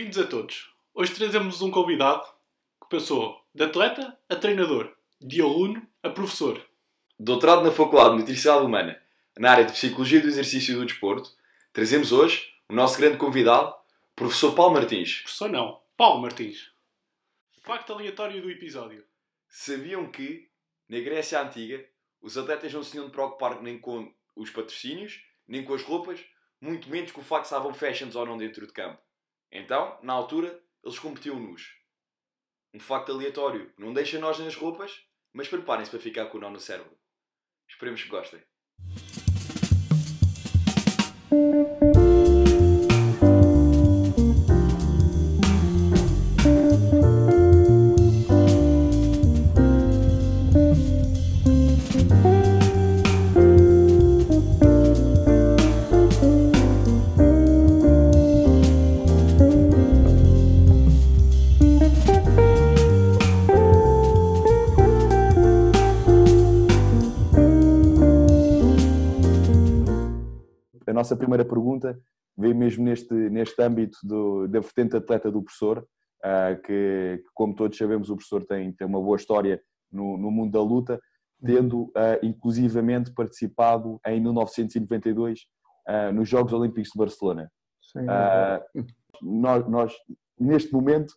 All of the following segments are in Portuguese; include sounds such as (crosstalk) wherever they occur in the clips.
Bem-vindos a todos. Hoje trazemos um convidado que passou de atleta a treinador, de aluno a professor. Doutorado na Faculdade de Nutrição Humana, na área de Psicologia do Exercício e do Desporto, trazemos hoje o nosso grande convidado, professor Paulo Martins. Professor não, Paulo Martins. Facto aleatório do episódio. Sabiam que, na Grécia Antiga, os atletas não se tinham de preocupar nem com os patrocínios, nem com as roupas, muito menos com o facto de estavam fashions ou não dentro de campo. Então, na altura, eles competiam nus. Um facto aleatório. Não deixa nós nas roupas, mas preparem-se para ficar com o nó no cérebro. Esperemos que gostem. Nossa primeira pergunta veio mesmo neste, neste âmbito do, da vertente atleta do professor, ah, que, que, como todos sabemos, o professor tem, tem uma boa história no, no mundo da luta, tendo ah, inclusivamente participado em 1992 ah, nos Jogos Olímpicos de Barcelona. Sim, nós, nós, neste momento,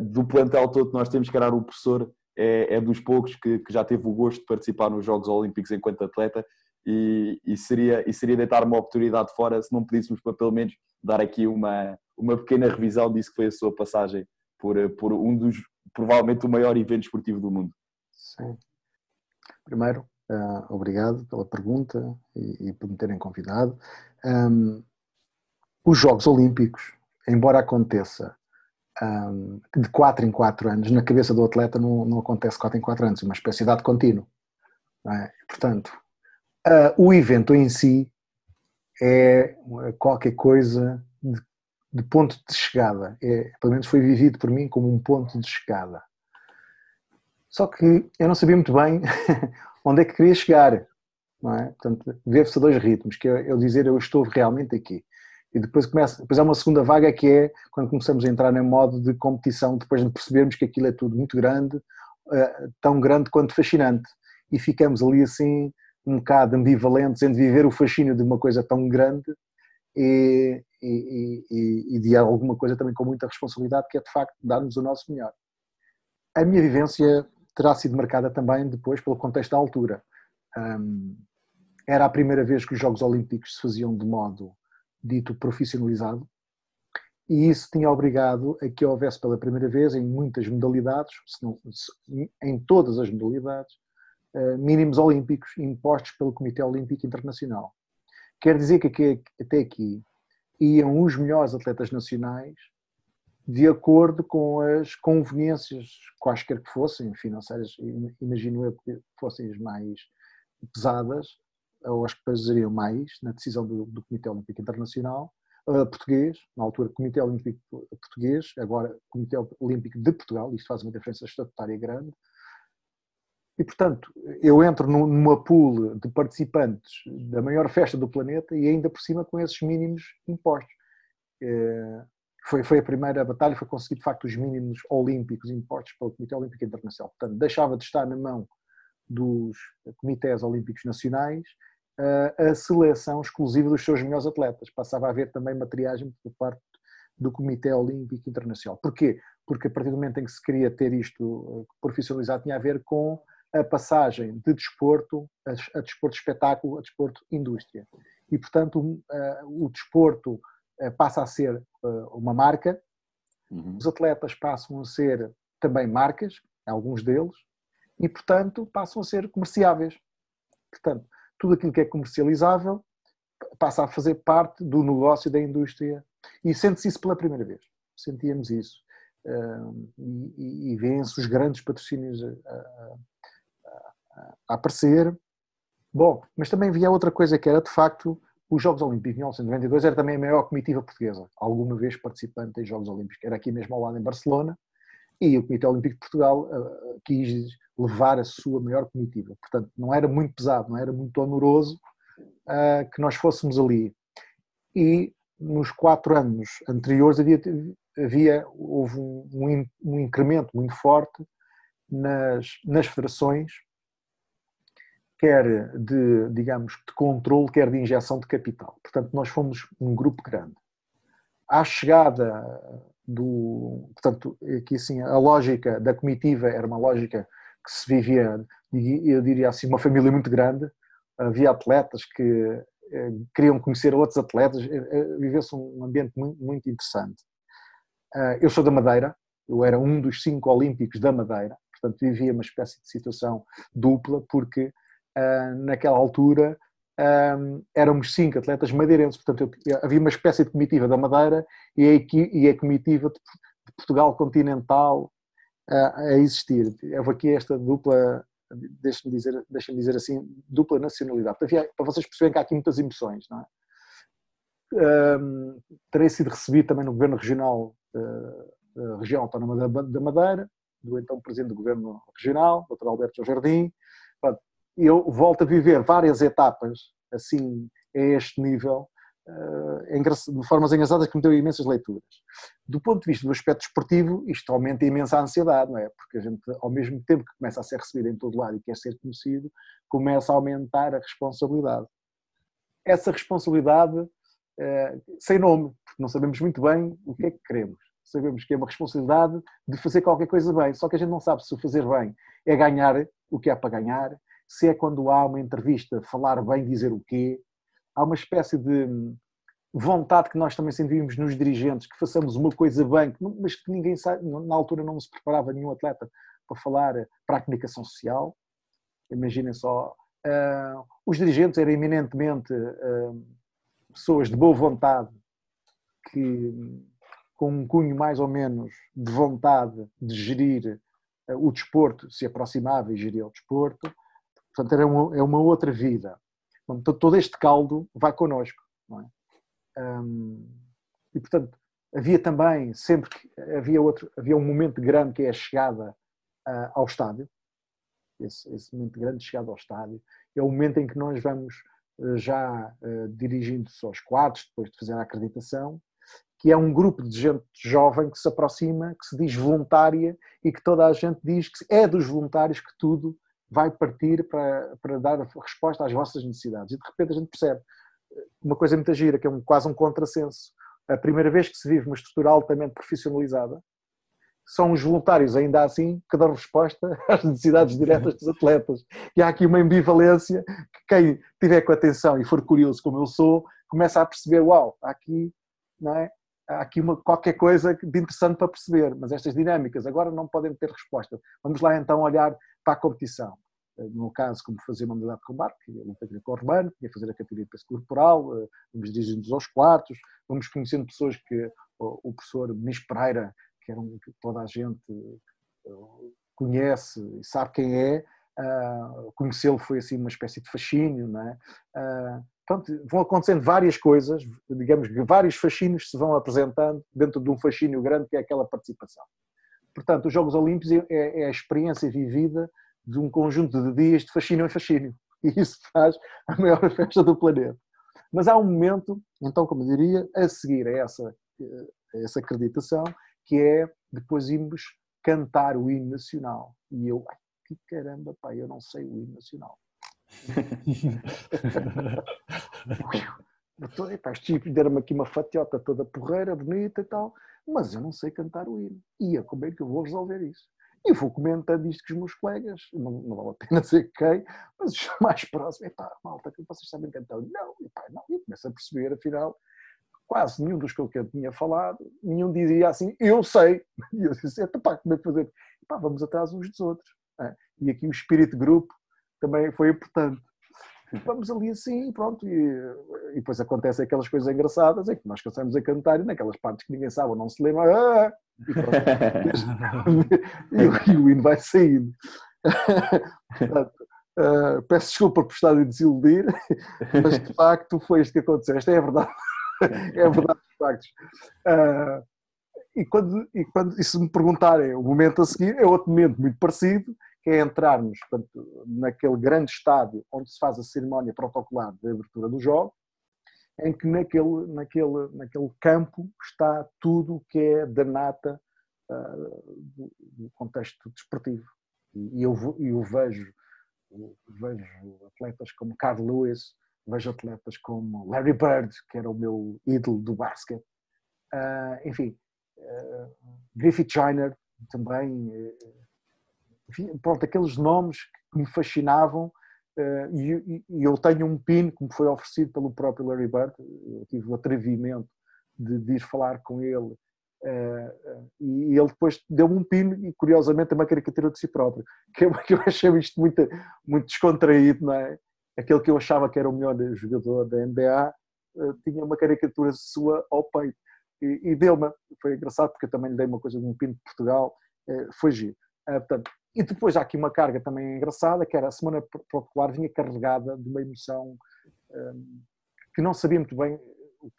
do plantel todo que nós temos, calhar o professor é, é dos poucos que, que já teve o gosto de participar nos Jogos Olímpicos enquanto atleta e, e, seria, e seria deitar uma oportunidade fora se não pedíssemos para pelo menos dar aqui uma, uma pequena revisão disso que foi a sua passagem por, por um dos, provavelmente o maior evento esportivo do mundo. Sim. Primeiro, uh, obrigado pela pergunta e, e, por me terem convidado. Um, os Jogos Olímpicos, embora aconteça um, de 4 em 4 anos, na cabeça do atleta não, não acontece 4 em 4 anos, é uma espécie de contínuo. É? Portanto, Uh, o evento em si é qualquer coisa de, de ponto de chegada. É, pelo menos foi vivido por mim como um ponto de chegada. Só que eu não sabia muito bem (laughs) onde é que queria chegar. Não é? Portanto, vê-se a dois ritmos, que é eu dizer eu estou realmente aqui. E depois, começa, depois há uma segunda vaga que é quando começamos a entrar em modo de competição, depois de percebermos que aquilo é tudo muito grande, uh, tão grande quanto fascinante. E ficamos ali assim, um bocado ambivalentes entre viver o fascínio de uma coisa tão grande e, e, e, e, de alguma coisa também com muita responsabilidade, que é de facto dar-nos o nosso melhor. A minha vivência terá sido marcada também depois pelo contexto da altura. Um, era a primeira vez que os Jogos Olímpicos se faziam de modo dito profissionalizado e isso tinha obrigado a que houvesse pela primeira vez em muitas modalidades, se não, em todas as modalidades, mínimos olímpicos impostos pelo Comitê Olímpico Internacional. Quer dizer que até aqui iam os melhores atletas nacionais de acordo com as conveniências, quaisquer que fossem, financeiras, imagino eu que fossem as mais pesadas, ou as que pesariam mais na decisão do, do Comitê Olímpico Internacional, uh, português, na altura Comitê Olímpico Português, agora Comitê Olímpico de Portugal, isto faz uma diferença estatutária grande, e, portanto, eu entro numa pool de participantes da maior festa do planeta e ainda por cima com esses mínimos impostos. Eh, foi, foi a primeira batalha, foi conseguir de facto os mínimos olímpicos impostos pelo Comitê Olímpico Internacional. Portanto, deixava de estar na mão dos comitês olímpicos nacionais eh, a seleção exclusiva dos seus melhores atletas. Passava a haver também matriagem por parte do Comitê Olímpico Internacional. Porquê? Porque a partir do momento em que se queria ter isto eh, profissionalizado, tinha a ver com a passagem de desporto a, desporto espetáculo a desporto indústria. E, portanto, o desporto passa a ser uma marca, uhum. os atletas passam a ser também marcas, alguns deles, e, portanto, passam a ser comerciáveis. Portanto, tudo aquilo que é comercializável passa a fazer parte do negócio da indústria e sente-se isso pela primeira vez. Sentíamos isso. Uh, e, e vêem-se os grandes patrocínios a aparecer. Bom, mas também havia outra coisa que era, de facto, os Jogos Olímpicos de 1992 era também a maior comitiva portuguesa, alguma vez participante em Jogos Olímpicos. Era aqui mesmo ao lado em Barcelona e o Comitê Olímpico de Portugal uh, quis levar a sua maior comitiva. Portanto, não era muito pesado, não era muito onoroso uh, que nós fôssemos ali. E nos quatro anos anteriores havia, havia houve um, um, um incremento muito forte nas, nas federações, quer de, digamos, de controle, quer de injeção de capital. Portanto, nós fomos um grupo grande. À chegada do. Portanto, aqui assim, a lógica da comitiva era uma lógica que se vivia, eu diria assim, uma família muito grande. Havia atletas que eh, queriam conhecer outros atletas, eh, eh, viveu-se um ambiente muito, muito interessante. Eu sou da Madeira, eu era um dos cinco olímpicos da Madeira, portanto vivia uma espécie de situação dupla, porque naquela altura um, éramos cinco atletas madeirenses, portanto eu, havia uma espécie de comitiva da Madeira e a, e a comitiva de, de Portugal continental uh, a existir. Houve aqui esta dupla, deixa-me dizer, deixa dizer assim, dupla nacionalidade. Havia, para vocês perceberem que há aqui muitas emoções, não é? Um, terei sido recebido também no Governo Regional, uh, Região Autónoma da, da Madeira, do então Presidente do Governo Regional, Dr. Alberto Jardim, eu volto a viver várias etapas assim a este nível eh, de formas engraçadas que me deu imensas leituras. Do ponto de vista do aspecto esportivo, isto aumenta imensa ansiedade, não é? Porque a gente, ao mesmo tempo que começa a ser recebido em todo lado e quer ser conhecido, começa a aumentar a responsabilidade. Essa responsabilidade, eh, sem nome, porque não sabemos muito bem o que é que queremos. Sabemos que é uma responsabilidade de fazer qualquer coisa bem, só que a gente não sabe se o fazer bem é ganhar o que há para ganhar, se é quando há uma entrevista falar bem, dizer o quê. Há uma espécie de vontade que nós também sentimos nos dirigentes, que façamos uma coisa bem, mas que ninguém sabe, na altura não se preparava nenhum atleta para falar para a comunicação social. Imaginem só, uh, os dirigentes eram eminentemente uh, pessoas de boa vontade, que com um cunho mais ou menos de vontade de gerir uh, o desporto, se aproximava e geria o desporto, Portanto, era uma, é uma outra vida. Então, todo este caldo vai connosco. É? E, portanto, havia também, sempre que havia, outro, havia um momento grande que é a chegada uh, ao estádio. Esse, esse, momento grande de chegada ao estádio. É o momento em que nós vamos uh, já uh, dirigindo-se aos quartos, depois de fazer a acreditação, que é um grupo de gente jovem que se aproxima, que se diz voluntária e que toda a gente diz que é dos voluntários que tudo vai partir para, para dar resposta às vossas necessidades. E de repente a gente percebe uma coisa muito gira, que é um, quase um contrassenso. A primeira vez que se vive uma estrutura altamente profissionalizada, são os voluntários, ainda assim, que dão resposta (laughs) às necessidades diretas dos atletas. E há aqui uma ambivalência que quem tiver com atenção e for curioso como eu sou, começa a perceber, uau, há aqui, não é? há aqui uma, qualquer coisa de interessante para perceber, mas estas dinâmicas agora não podem ter resposta. Vamos lá então olhar para a competição. Eh, no caso, como fazer uma modalidade de combate, que é luta greco-romano, que é fazer a categoria de peso corporal, eh, vamos dirigindo-nos aos quartos, vamos conhecendo pessoas que o professor Nis Pereira, que, era um, que toda a gente eh, conhece e sabe quem é, uh, conhecê-lo foi assim uma espécie de fascínio, não é? Uh, Portanto, vão acontecendo várias coisas, digamos que vários fascínios se vão apresentando dentro de um fascínio grande que é aquela participação. Portanto, os Jogos Olímpicos é, é a experiência vivida de um conjunto de dias de fascínio em fascínio. (laughs) E isso faz a maior (laughs) festa do planeta. Mas há um momento, então, como eu diria, a seguir a essa, a essa acreditação, que é depois irmos cantar o hino nacional. E eu, ai, que caramba, pá, eu não sei o hino nacional. (laughs) Estes tipos deram-me aqui uma fatiota toda porreira, bonita e tal, mas eu não sei cantar o hino. E é como é que eu vou resolver isso? E vou comentando isto com os meus colegas, não, não vale a pena (laughs) dizer quem, mas os mais próximos, epá, malta, que vocês sabem cantar? Não, epá, não, e começo a perceber, afinal, quase nenhum dos que eu tinha falado, nenhum dizia assim, eu sei. (laughs) E eu disse, epá, como é que fazer? Epá, vamos atrás uns dos outros. É? E aqui o espírito de grupo também foi importante. Vamos ali assim, pronto, e, e depois acontecem aquelas coisas engraçadas, é que nós começamos a cantar e naquelas partes que ninguém sabe ou não se lembra, ah, e, (laughs) (laughs) e, e, o hino vai saindo. Portanto, uh, peço desculpa por estar a desiludir, mas de facto foi isto que aconteceu. Esta é a verdade. É a verdade de factos. Uh, e, quando, e quando e se me perguntarem o momento a seguir, é outro momento muito parecido, que é entrarmos portanto, naquele grande estádio onde se faz a cerimónia protocolar de abertura do jogo, em que naquele, naquele, naquele campo está tudo o que é da nata uh, do, do, contexto desportivo. E, eu, eu vejo, vejo atletas como Carl Lewis, vejo atletas como Larry Bird, que era o meu ídolo do basquete, uh, enfim, uh, Griffith Joyner também, enfim, pronto, aqueles nomes que me fascinavam Uh, e, eu tenho um pin que me foi oferecido pelo próprio Larry Bird, eu tive o atrevimento de, ir falar com ele uh, e ele depois deu-me um pin e curiosamente é uma caricatura de si próprio, (laughs) que eu, achei isto muito, muito descontraído, não é? Aquele que eu achava que era o melhor jogador da NBA tinha uma caricatura sua ao peito e, deu-me, foi engraçado porque eu também lhe dei uma coisa de um pin de Portugal, foi giro. portanto, e depois há aqui uma carga também engraçada, que era a Semana Popular vinha carregada de uma emoção um, que não sabia muito bem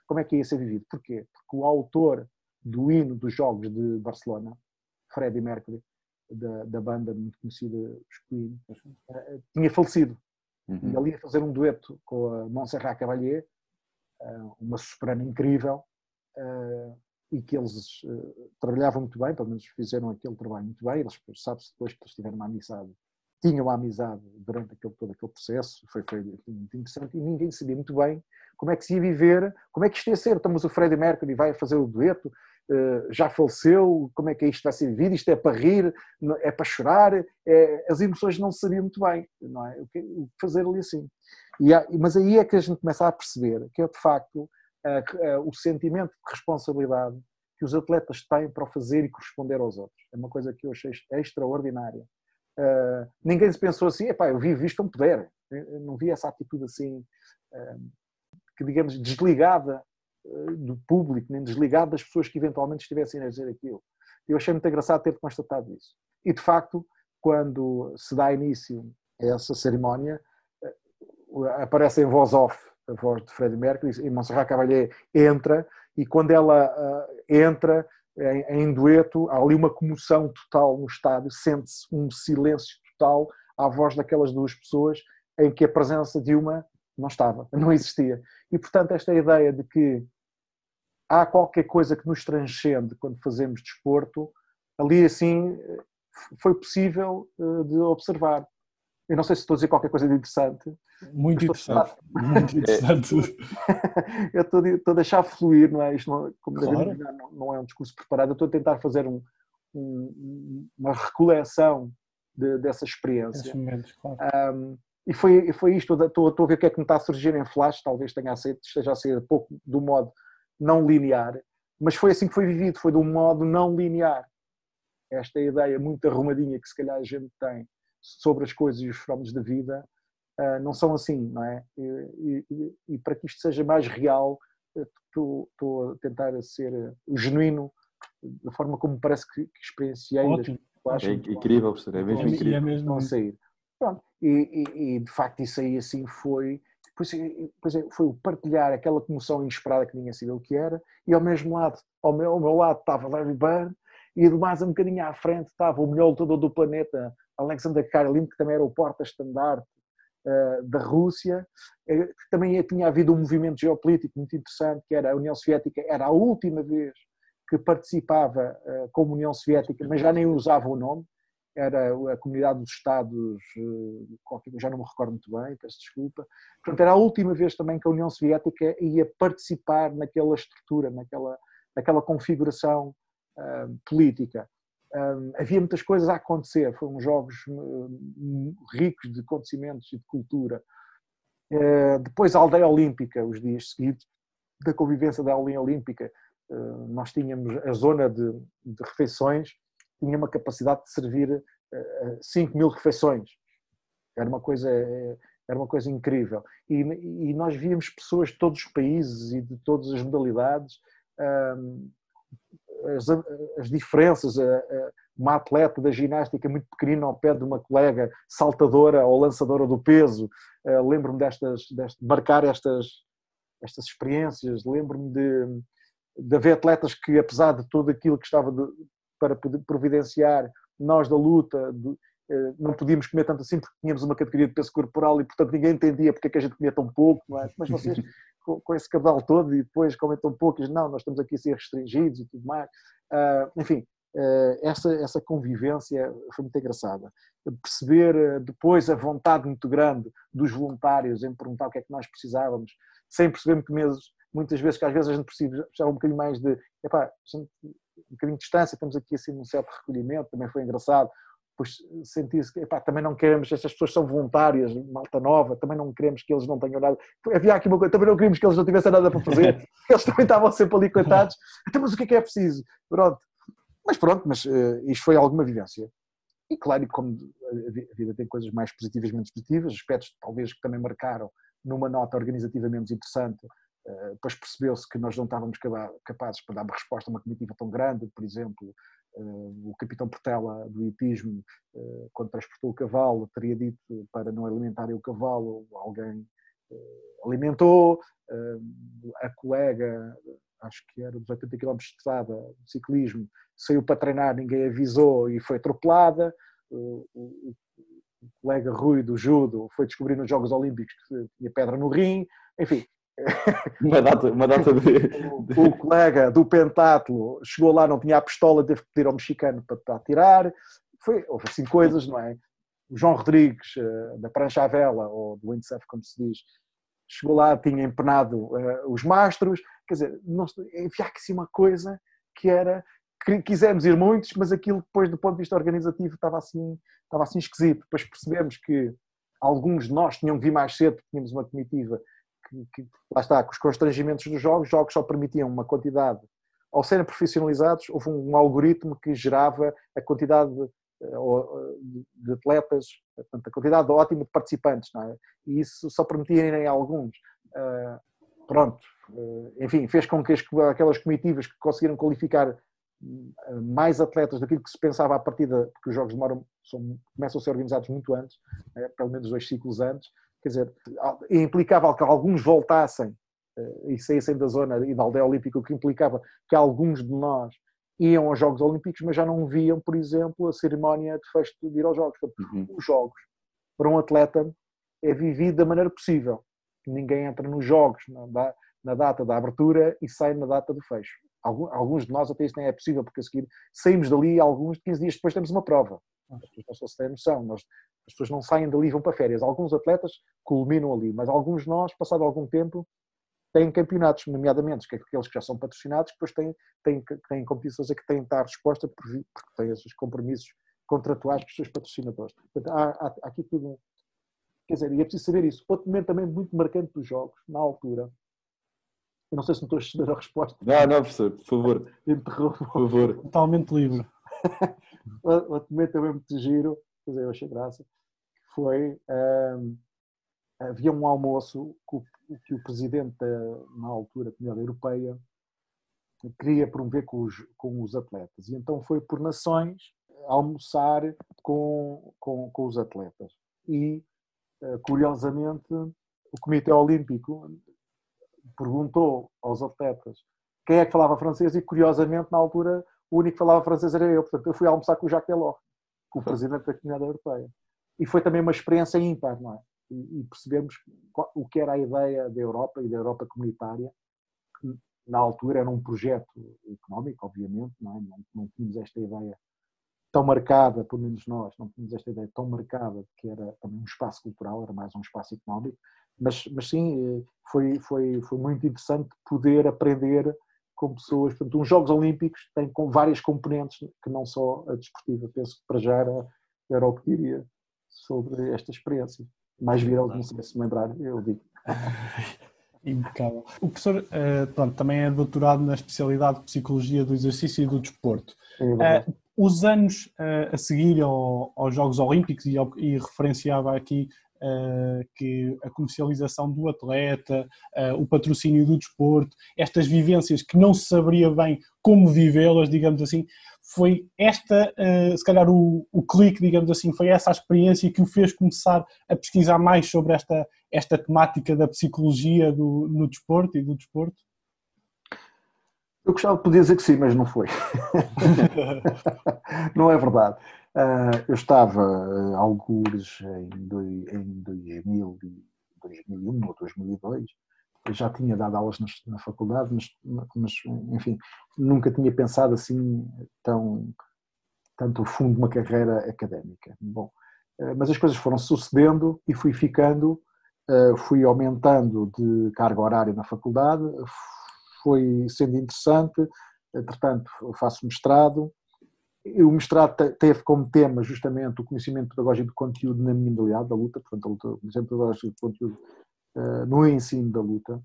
como é que ia ser vivido. Porquê? Porque o autor do hino dos Jogos de Barcelona, Freddie Mercury, da, da banda muito conhecida, os Queen, uh, tinha falecido. Uhum. E ele ia fazer um dueto com a Montserrat Cavalier, uh, uma soprano incrível, uh, e que eles uh, trabalhavam muito bem, pelo menos fizeram aquele trabalho muito bem, eles sabe-se depois que eles tiveram uma amizade, tinham uma amizade durante aquele, todo aquele processo, foi, foi muito interessante, e ninguém sabia muito bem como é que se ia viver, como é que isto ia ser, estamos o Freddie Mercury vai fazer o dueto, uh, já faleceu, como é que isto vai ser vivido, isto é para rir, é para chorar, é, as emoções não se sabiam muito bem, não é? O que, fazer ali assim. Há, mas aí é que a gente começa a perceber que é de facto o sentimento de responsabilidade que os atletas têm para fazer e corresponder aos outros. É uma coisa que eu achei extraordinária. Uh, ninguém se pensou assim, epá, eu vivo isto como puder. Eu não vi essa atitude assim, uh, que digamos, desligada uh, do público, nem desligada das pessoas que eventualmente estivessem a dizer aquilo. Eu achei muito engraçado ter constatado isso. E de facto, quando se dá início a essa cerimónia, aparece em voz off a voz de Freddie Mercury, e Montserrat Caballé entra, e quando ela uh, entra em, em, dueto, há ali uma comoção total no estádio, sente-se um silêncio total à voz daquelas duas pessoas, em que a presença de uma não estava, (laughs) não existia. E portanto, esta ideia de que há qualquer coisa que nos transcende quando fazemos desporto, ali assim foi possível uh, de observar. Eu não sei se estou a dizer qualquer coisa de interessante. Muito interessante. Muito (laughs) interessante. (laughs) eu estou, estou a deixar fluir, não é? Isto não, como claro. não, não, é um discurso preparado, eu estou a tentar fazer um, um, uma recoleção de, dessa experiência. Momentos, claro. um, e foi, foi isto, estou, estou a ver o que é que me está a surgir em flash, talvez tenha a ser, esteja a ser pouco do modo não linear, mas foi assim que foi vivido, foi de um modo não linear. Esta ideia muito arrumadinha que se calhar a gente tem sobre as coisas e os fenómenos da vida uh, não são assim, não é? E, e, e, para que isto seja mais real, estou, a tentar ser genuíno da forma como parece que, que experienciei. Ótimo. Das, é incrível, professor, é mesmo é, incrível. É mesmo não sair. Pronto, e, e, de facto isso aí assim foi, depois, depois é, foi o partilhar aquela comoção inesperada que ninguém sabia o que era, e ao mesmo lado, ao meu, ao meu lado estava Larry Bird, e de mais um bocadinho à frente estava o melhor lutador do planeta, Alexander Karelin, que também era o porta-estandarte uh, da Rússia, uh, também tinha havido um movimento geopolítico muito interessante, que era a União Soviética, era a última vez que participava uh, como União Soviética, mas já nem usava o nome, era a Comunidade dos Estados, já não me recordo muito bem, peço desculpa. Portanto, era a última vez também que a União Soviética ia participar naquela estrutura, naquela, naquela configuração política. Um, havia muitas coisas a acontecer, foram jogos um, ricos de acontecimentos e de cultura. Uh, depois a aldeia olímpica, os dias seguidos da convivência da aldeia olímpica, uh, nós tínhamos a zona de, de, refeições, tinha uma capacidade de servir uh, 5 mil refeições. Era uma coisa, era uma coisa incrível. E, e, nós víamos pessoas de todos os países e de todas as modalidades. Um, as, as diferenças, uma atleta da ginástica muito pequenina ao pé de uma colega saltadora ou lançadora do peso, lembro-me destas, destas, de marcar estas, estas experiências, lembro-me de, de haver atletas que, apesar de tudo aquilo que estava de, para providenciar, nós da luta, de, eh, não podíamos comer tanto assim porque tínhamos uma categoria de peso corporal e portanto ninguém entendia porque é que a gente comia tão pouco, é? mas vocês (laughs) com, com, esse cabal todo e depois comentam um pouco, não, nós estamos aqui a ser restringidos e tudo mais. Uh, enfim, uh, essa, essa convivência foi muito engraçada. Perceber uh, depois a vontade muito grande dos voluntários em perguntar o que é que nós precisávamos, sem perceber que mesmo, muitas vezes que às vezes a gente precisava um bocadinho mais de, epá, um bocadinho de distância, estamos aqui assim num certo recolhimento, também foi engraçado depois sentir-se que também não queremos, estas pessoas são voluntárias, malta nova, também não queremos que eles não tenham nada. Havia aqui uma coisa, também não queríamos que eles não tivessem nada para fazer, (laughs) eles também estavam sempre ali coitados. Então, mas o que é que é preciso? Pronto. Mas pronto, mas uh, isto foi alguma vivência. E claro, como a vida tem coisas mais positivas e menos positivas, aspectos talvez que também marcaram numa nota organizativa menos interessante, uh, depois percebeu-se que nós não estávamos capazes para dar uma resposta a uma comitiva tão grande, por exemplo, o capitão Portela do hipismo, eh, quando transportou o cavalo, teria dito para não alimentarem o cavalo, alguém eh, alimentou, eh, a colega, acho que era dos 80 km de estrada, de ciclismo, saiu para treinar, ninguém avisou e foi atropelada, o colega Rui do judo foi descobrir nos Jogos Olímpicos que tinha pedra no rim, enfim, (laughs) uma data, uma data de... O, colega do pentatlo chegou lá, não tinha a pistola, teve que pedir ao mexicano para, para tirar. Foi, houve assim coisas, não é? O João Rodrigues, uh, da prancha à vela, ou do windsurf, como se diz, chegou lá, tinha empenado uh, os mastros. Quer dizer, nós, havia aqui uma coisa que era quisemos ir muitos, mas aquilo depois do ponto de vista organizativo estava assim, estava assim esquisito. Depois percebemos que alguns de nós tinham que vir mais cedo, tínhamos uma comitiva que, que, lá está, com os constrangimentos dos jogos, os jogos só permitiam uma quantidade, ao serem profissionalizados, houve um, um algoritmo que gerava a quantidade de, eh, de atletas, portanto, a quantidade ótima de participantes, é? e isso só permitia em alguns. Uh, pronto, uh, enfim, fez com que as, aquelas comitivas que conseguiram qualificar mais atletas daquilo que se pensava à partida, porque os jogos demoram, são, começam a ser organizados muito antes, é, pelo menos dois ciclos antes, quer dizer, implicava que alguns voltassem eh, e saíssem da zona e da aldeia olímpica, o que implicava que alguns de nós iam aos Jogos Olímpicos, mas já não viam, por exemplo, a cerimónia de fecho de ir aos Jogos. Uhum. Os Jogos, para um atleta, é vivido da maneira possível. Ninguém entra nos Jogos na, na data da abertura e sai na data do fecho. Alguns de nós até isso nem é possível, porque a seguir saímos dali, alguns 15 dias depois temos uma prova. As pessoas não se têm noção. Nós, as pessoas não saem dali e vão para férias. Alguns atletas culminam ali, mas alguns de nós, passado algum tempo, têm campeonatos, nomeadamente que aqueles que já são patrocinados, depois têm, têm, têm competições a que têm de dar resposta porque têm esses compromissos contratuais com os seus patrocinadores. Portanto, há, há, há aqui tudo. Quer dizer, e é preciso saber isso. Outro momento também muito marcante dos jogos, na altura, eu não sei se não estou a estudar a resposta. Não, não, professor, por favor. (laughs) Interrompo. Por favor. Totalmente livre. Outro momento também muito giro, dizer, eu achei graça, foi um, havia um almoço que, que o presidente na altura da Comunidade Europeia queria promover com os, com os atletas. E então foi por nações almoçar com, com, com os atletas. E curiosamente o Comitê Olímpico perguntou aos atletas quem é que falava francês e curiosamente na altura o único que falava francês era eu, portanto eu fui almoçar com o Jacques Delors, com o presidente da Comunidade Europeia e foi também uma experiência ímpar, não é? E, e percebemos o que era a ideia da Europa e da Europa comunitária, que na altura era um projeto económico, obviamente, não, é? não, não tínhamos esta ideia tão marcada, pelo menos nós, não tínhamos esta ideia tão marcada que era também um espaço cultural, era mais um espaço económico, mas, mas sim, foi, foi, foi muito interessante poder aprender com pessoas, portanto, uns Jogos Olímpicos têm com várias componentes que não só a desportiva, penso que para já era, era o que diria sobre esta experiência. Mais viral, não sei se me lembrar, eu digo. (laughs) Impecável. O professor uh, pronto, também é doutorado na especialidade de Psicologia do Exercício e do Desporto. É uh, os anos uh, a seguir ao, aos Jogos Olímpicos, e, ao, e referenciava aqui que a comercialização do atleta, uh, o patrocínio do desporto, estas vivências que não se saberia bem como vivê-las, digamos assim, foi esta, uh, se calhar o, o clique, digamos assim, foi essa experiência que o fez começar a pesquisar mais sobre esta, esta temática da psicologia do, no desporto e do desporto? Eu gostava de poder dizer que sim, mas não foi. (laughs) não é verdade. Uh, eu estava, uh, algures, em, em 2000, 2001 ou 2002, eu já tinha dado aulas na, faculdade, mas, mas, enfim, nunca tinha pensado assim tão tanto fundo uma carreira académica. Bom, eh, mas as coisas foram sucedendo e fui ficando, fui aumentando de carga horária na faculdade, foi sendo interessante, entretanto faço mestrado, o mestrado teve como tema justamente o conhecimento pedagógico do conteúdo na modalidade da luta, portanto a luta, o conhecimento pedagógico do conteúdo uh, no ensino da luta,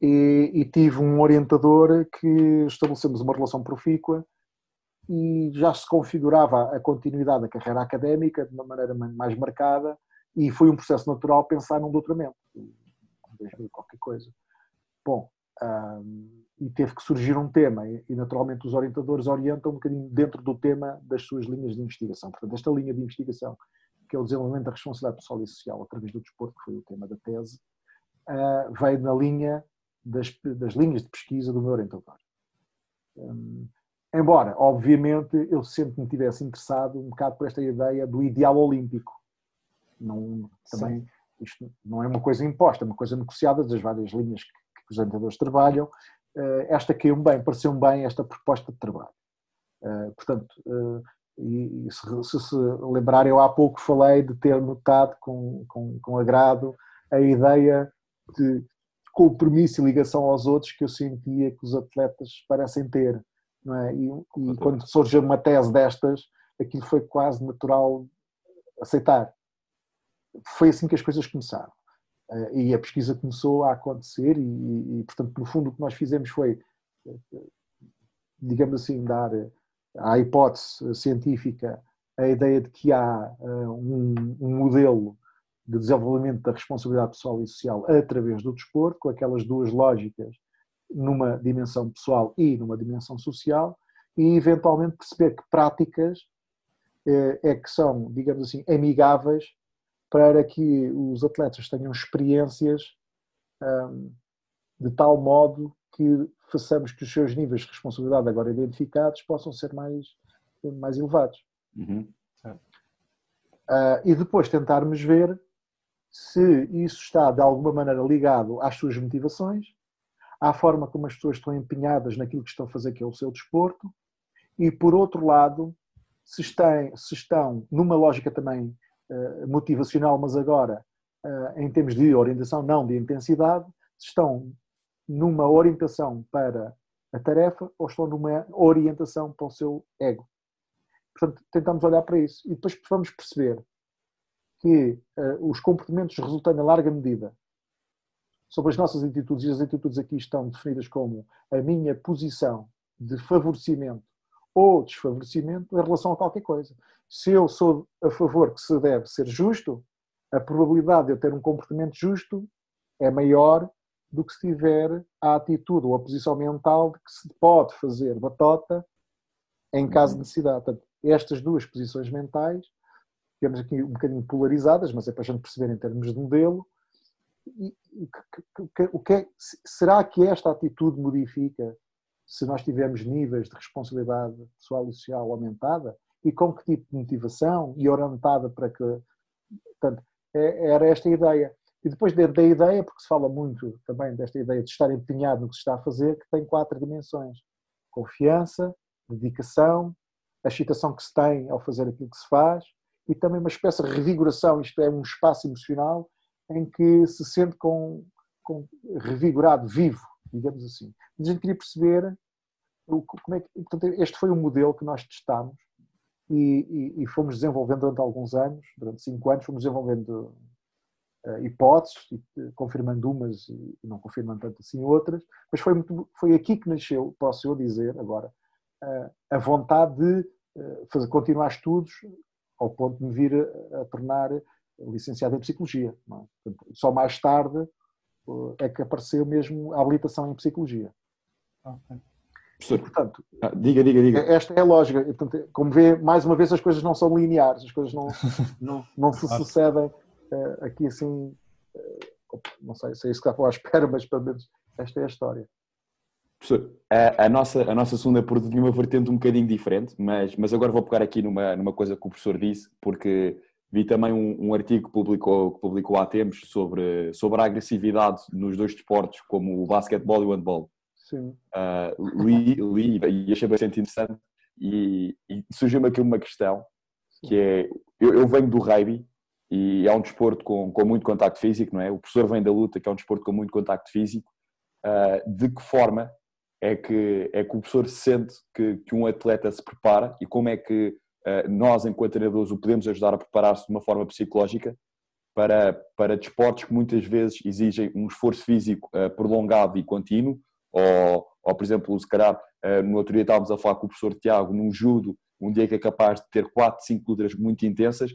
e, e, tive um orientador que estabelecemos uma relação profícua e já se configurava a continuidade da carreira académica de uma maneira mais marcada e foi um processo natural pensar num doutoramento, qualquer coisa. Bom, um, e teve que surgir um tema e, naturalmente os orientadores orientam um bocadinho dentro do tema das suas linhas de investigação. Portanto, esta linha de investigação, que é o desenvolvimento da responsabilidade pessoal e social através do desporto, que foi o tema da tese, uh, veio na linha das, das, linhas de pesquisa do meu orientador. Um, embora, obviamente, eu sempre me tivesse interessado um bocado por esta ideia do ideal olímpico. Não, também, isto não é uma coisa imposta, é uma coisa negociada das várias linhas que, que os orientadores trabalham eh, esta caiu-me bem, pareceu-me bem esta proposta de trabalho. Eh, portanto, eh, e se, se, lembrarem, eu há pouco falei de ter notado com, com, com agrado a ideia de compromisso e ligação aos outros que eu sentia que os atletas parecem ter. É? e, e quando surgiu uma tese destas, aquilo foi quase natural aceitar. Foi assim que as coisas começaram. Eh, e a pesquisa começou a acontecer e, e, portanto, no fundo o que nós fizemos foi, digamos assim, dar à hipótese científica a ideia de que há eh, um, um modelo de desenvolvimento da responsabilidade pessoal e social através do desporto, com aquelas duas lógicas numa dimensão pessoal e numa dimensão social, e eventualmente perceber que práticas eh, é que são, digamos assim, amigáveis para que os atletas tenham experiências um, de tal modo que façamos que os seus níveis de responsabilidade agora identificados possam ser mais, mais elevados. Uhum. Uh, e depois tentarmos ver se isso está de alguma maneira ligado às suas motivações, à forma como as pessoas estão empenhadas naquilo que estão a fazer, que é o seu desporto, e por outro lado, se estão, se estão numa lógica também motivacional, mas agora eh, em termos de orientação, não de intensidade, estão numa orientação para a tarefa ou estão numa orientação para o seu ego. Portanto, tentamos olhar para isso e depois vamos perceber que uh, os comportamentos resultam em larga medida sobre as nossas atitudes, e as atitudes aqui estão definidas como a minha posição de favorecimento ou desfavorecimento em relação a qualquer coisa. Se eu sou a favor que se deve ser justo, a probabilidade de eu ter um comportamento justo é maior do que se tiver a atitude ou a posição mental de que se pode fazer batota em caso de necessidade. Portanto, estas duas posições mentais, digamos aqui um bocadinho polarizadas, mas é para a gente perceber em termos de modelo, o que é, será que esta atitude modifica se nós tivermos níveis de responsabilidade pessoal e social aumentada e com que tipo de motivação e orientada para que. Portanto, é, era esta a ideia. E depois dentro da ideia, porque se fala muito também desta ideia de estar empenhado no que se está a fazer, que tem quatro dimensões: confiança, dedicação, a excitação que se tem ao fazer aquilo que se faz e também uma espécie de revigoração, isto é, um espaço emocional em que se sente com, com revigorado, vivo, digamos assim. Mas a gente queria perceber como é que. Portanto, este foi um modelo que nós testámos e, e, fomos desenvolvendo durante alguns anos, durante cinco anos, fomos desenvolvendo uh, hipóteses, e, confirmando umas e, não confirmando tanto assim outras, mas foi, muito, foi aqui que nasceu, posso eu dizer agora, uh, a vontade de uh, fazer, continuar estudos ao ponto de me vir a, a tornar licenciado em Psicologia. É? Portanto, só mais tarde é que apareceu mesmo a habilitação em Psicologia. Okay. Professor, portanto, ah, diga, diga, diga. Esta é a lógica. Portanto, como vê, mais uma vez as coisas não são lineares, as coisas não, (laughs) não, não se sucedem uh, aqui assim. Uh, não sei se é isso que estava à (laughs) espera, mas pelo menos esta é a história. Professor, a, a, nossa, a nossa segunda pergunta tinha uma vertente um bocadinho diferente, mas, mas agora vou pegar aqui numa, numa coisa que o professor disse, porque vi também um, um, artigo que publicou, que publicou há tempos sobre, sobre a agressividade nos dois desportos, como o basquetebol e o handball. Sim. Uh, li, li e achei bastante interessante e, e surgiu-me aqui uma questão, que é, eu, eu venho do rugby e é um desporto com, com muito contacto físico, não é? O professor vem da luta, que é um desporto com muito contacto físico. Uh, de que forma é que, é que o professor sente que, que um atleta se prepara e como é que uh, nós, enquanto treinadores, o podemos ajudar a preparar-se de uma forma psicológica para, para desportos que muitas vezes exigem um esforço físico uh, prolongado e contínuo, ou, ou por exemplo, se calhar, no outro dia estávamos a falar com o professor Tiago num judo, um dia que é capaz de ter 4, 5 lutas muito intensas,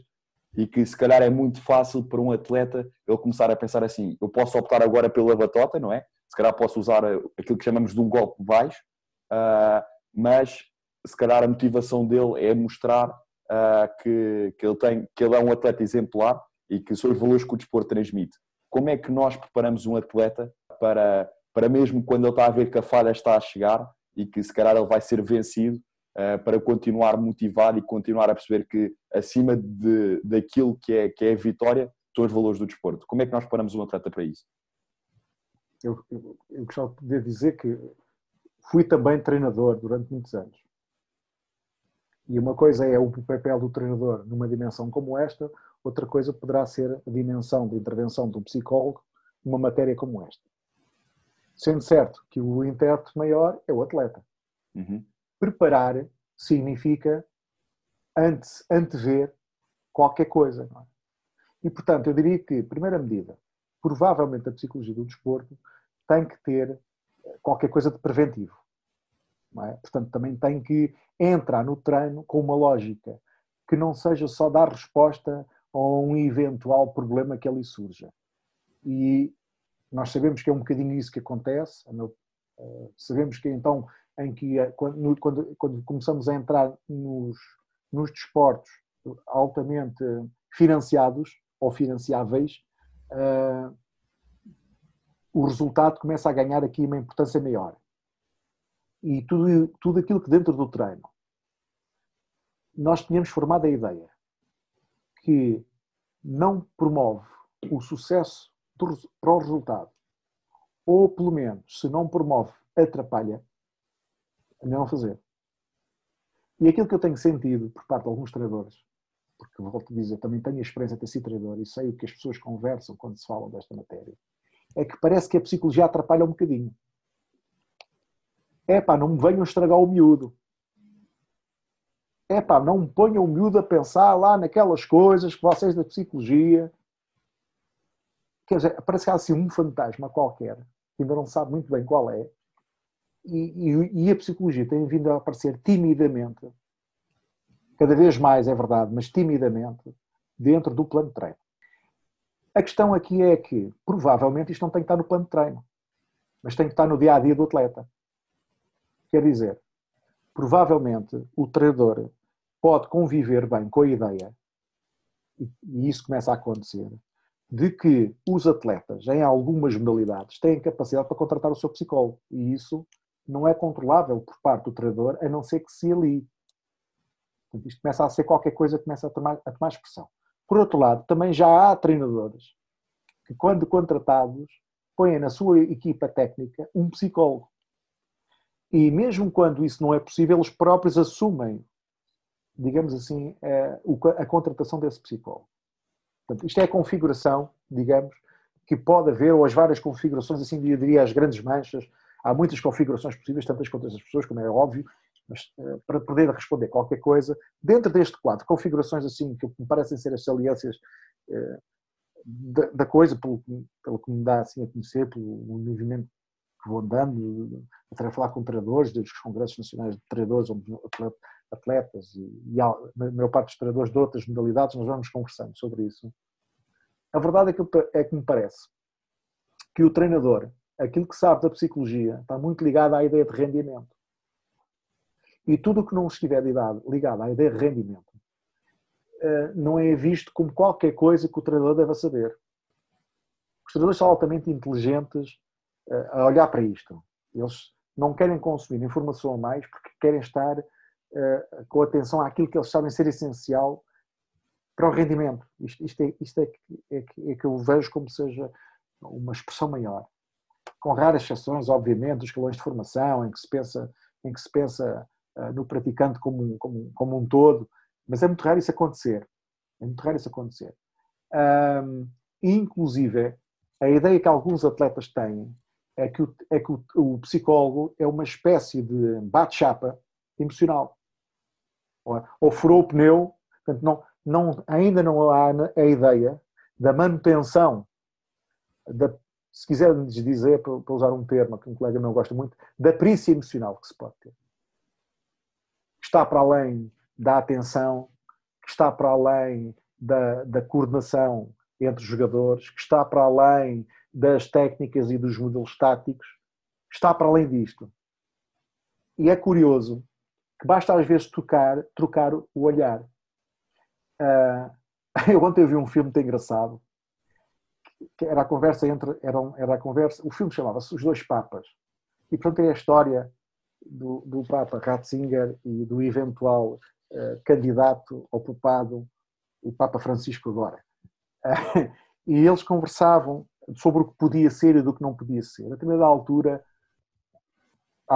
e que se calhar é muito fácil para um atleta ele começar a pensar assim, eu posso optar agora pela batota, não é? Se calhar posso usar aquilo que chamamos de um golpe baixo, uh, mas se calhar a motivação dele é mostrar uh, que, que, ele tem, que ele é um atleta exemplar e que são os valores que o desporto transmite. Como é que nós preparamos um atleta para, para mesmo quando ele está a ver que a falha está a chegar e que se calhar ele vai ser vencido, uh, para continuar motivado e continuar a perceber que acima de, daquilo que é, que é a vitória estão os valores do desporto. Como é que nós preparamos um atleta para isso? Eu, eu, eu gostava de poder dizer que fui também treinador durante muitos anos. E uma coisa é o papel do treinador numa dimensão como esta, outra coisa poderá ser a dimensão de intervenção de um psicólogo numa matéria como esta. Sendo certo que o intérprete maior é o atleta. Uhum preparar significa ante, antever qualquer coisa. É? E, portanto, eu diria que, primeira medida, provavelmente a psicologia do desporto tem que ter qualquer coisa de preventivo. É? Portanto, também tem que entrar no treino com uma lógica que não seja só dar resposta a um eventual problema que ali surja. E nós sabemos que é um bocadinho isso que acontece. Eh, sabemos que então em que eh, quando, quando, quando começamos a entrar nos, nos desportos altamente financiados ou financiáveis, uh, o resultado começa a ganhar aqui uma importância maior. E tudo, tudo aquilo que dentro do treino nós tínhamos formado a ideia que não promove o sucesso para o resultado, ou pelo menos, se não promove, atrapalha, a não fazer. E aquilo que eu tenho sentido por parte de alguns treinadores, porque volto a dizer, também tenho a experiência de ter sido treinador e sei o que as pessoas conversam quando se falam desta matéria, é que parece que a psicologia atrapalha um bocadinho. É pá, não me venham estragar o miúdo. É pá, não me ponham o miúdo a pensar lá naquelas coisas que vocês da psicologia. Quer dizer, parece que há assim um fantasma qualquer, que ainda não sabe muito bem qual é, e, e, e, a psicologia tem vindo a aparecer timidamente, cada vez mais é verdade, mas timidamente, dentro do plano de treino. A questão aqui é que, provavelmente, isto não tem que estar no plano de treino, mas tem que estar no dia a dia do atleta. Quer dizer, provavelmente o treinador pode conviver bem com a ideia, e isso começa a acontecer, de que os atletas, em algumas modalidades, têm capacidade para contratar o seu psicólogo. E isso não é controlável por parte do treinador, a não ser que se ali. Isto começa a ser qualquer coisa que começa a tomar, a tomar expressão. Por outro lado, também já há treinadores que, quando contratados, põem na sua equipa técnica um psicólogo. E mesmo quando isso não é possível, eles próprios assumem, digamos assim, a, a contratação desse psicólogo. Portanto, isto é a configuração, digamos, que pode haver, ou as várias configurações, assim, eu diria, as grandes manchas, Há muitas configurações possíveis, tantas quanto essas pessoas, como é óbvio, mas uh, para poder responder qualquer coisa, dentro deste quadro, configurações assim que me parecem ser as saliências uh, da, da, coisa, pelo, pelo, que me dá assim a conhecer, pelo movimento que vou andando, até a falar com treinadores dos congressos nacionais de treinadores, atletas e, e a maior parte dos treinadores de outras modalidades, nós vamos conversando sobre isso. A verdade é que, é que me parece que o treinador aquilo que sabe da psicologia está muito ligado à ideia de rendimento. E tudo o que não estiver ligado à ideia de rendimento eh, não é visto como qualquer coisa que o treinador deva saber. Os treinadores são altamente inteligentes eh, a olhar para isto. Eles não querem consumir informação a mais porque querem estar com atenção àquilo que eles sabem ser essencial para o rendimento. Isto, isto, é, isto é, que, é, que, é eu vejo como seja uma expressão maior. Com raras exceções, obviamente, dos escalões de formação, em que se pensa, em que se pensa uh, no praticante como um, como, como um todo, mas é muito raro isso acontecer. É muito raro isso acontecer. Um, inclusive, a ideia que alguns atletas têm é que o, é que o, o psicólogo é uma espécie de bate-chapa emocional. Ou, ou furou o pneu, portanto, não, não, ainda não há a ideia da manutenção, da, se quisermos dizer, para, para usar um termo que um colega não gosta muito, da perícia emocional que se pode ter. Está para além da atenção, que está para além da, da coordenação entre os jogadores, que está para além das técnicas e dos modelos táticos, está para além disto. E é curioso que basta às vezes trocar, trocar o olhar. Uh, (laughs) eu ontem vi um filme muito engraçado, que era a conversa entre, era, era a conversa, o filme chamava-se Os Dois Papas, e portanto é a história do, do Papa Ratzinger e do eventual uh, candidato ao papado, o Papa Francisco agora. Uh, (laughs) e eles conversavam sobre o que podia ser e do que não podia ser. A determinada altura,